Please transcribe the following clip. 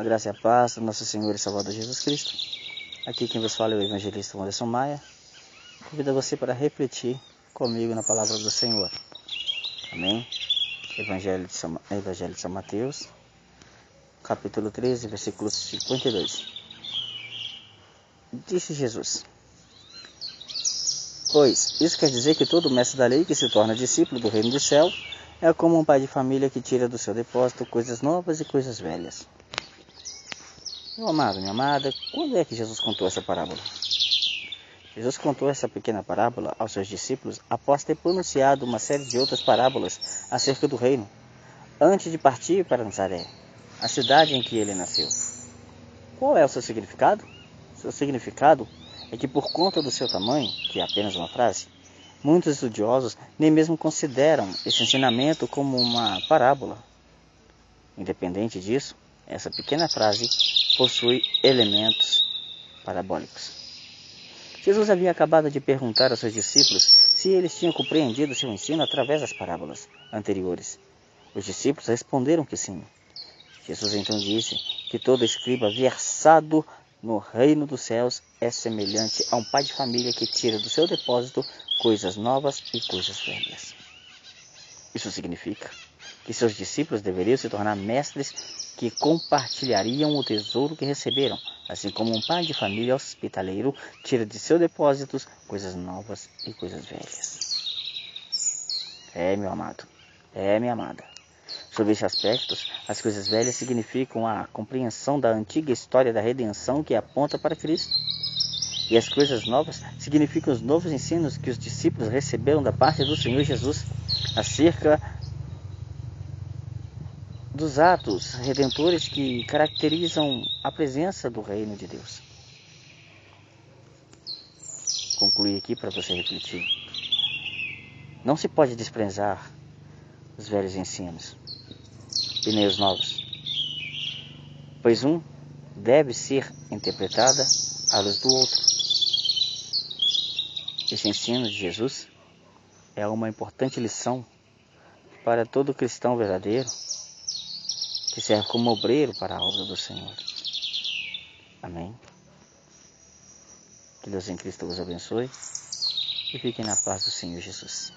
A graça e a paz do nosso Senhor e Salvador Jesus Cristo. Aqui quem vos fala é o evangelista Anderson Maia. Convido você para refletir comigo na palavra do Senhor. Amém? Evangelho de São, Evangelho de São Mateus, capítulo 13, versículo 52. Disse Jesus: Pois isso quer dizer que todo mestre da lei que se torna discípulo do reino do céu é como um pai de família que tira do seu depósito coisas novas e coisas velhas. Meu amado, minha amada, quando é que Jesus contou essa parábola? Jesus contou essa pequena parábola aos seus discípulos após ter pronunciado uma série de outras parábolas acerca do reino, antes de partir para Nazaré, a cidade em que ele nasceu. Qual é o seu significado? Seu significado é que, por conta do seu tamanho, que é apenas uma frase, muitos estudiosos nem mesmo consideram esse ensinamento como uma parábola. Independente disso, essa pequena frase possui elementos parabólicos. Jesus havia acabado de perguntar aos seus discípulos se eles tinham compreendido seu ensino através das parábolas anteriores. Os discípulos responderam que sim. Jesus então disse que todo escriba versado no reino dos céus é semelhante a um pai de família que tira do seu depósito coisas novas e coisas velhas. Isso significa que seus discípulos deveriam se tornar mestres que compartilhariam o tesouro que receberam, assim como um pai de família hospitaleiro tira de seus depósitos coisas novas e coisas velhas. É, meu amado, é, minha amada. Sobre esse aspecto, as coisas velhas significam a compreensão da antiga história da redenção que aponta para Cristo. E as coisas novas significam os novos ensinos que os discípulos receberam da parte do Senhor Jesus acerca dos atos redentores que caracterizam a presença do reino de Deus. Concluir aqui para você refletir. Não se pode desprezar os velhos ensinos pneus novos, pois um deve ser interpretada à luz do outro. Esse ensino de Jesus é uma importante lição para todo cristão verdadeiro que serve como obreiro para a obra do Senhor. Amém. Que Deus em Cristo vos abençoe e fiquem na paz do Senhor Jesus.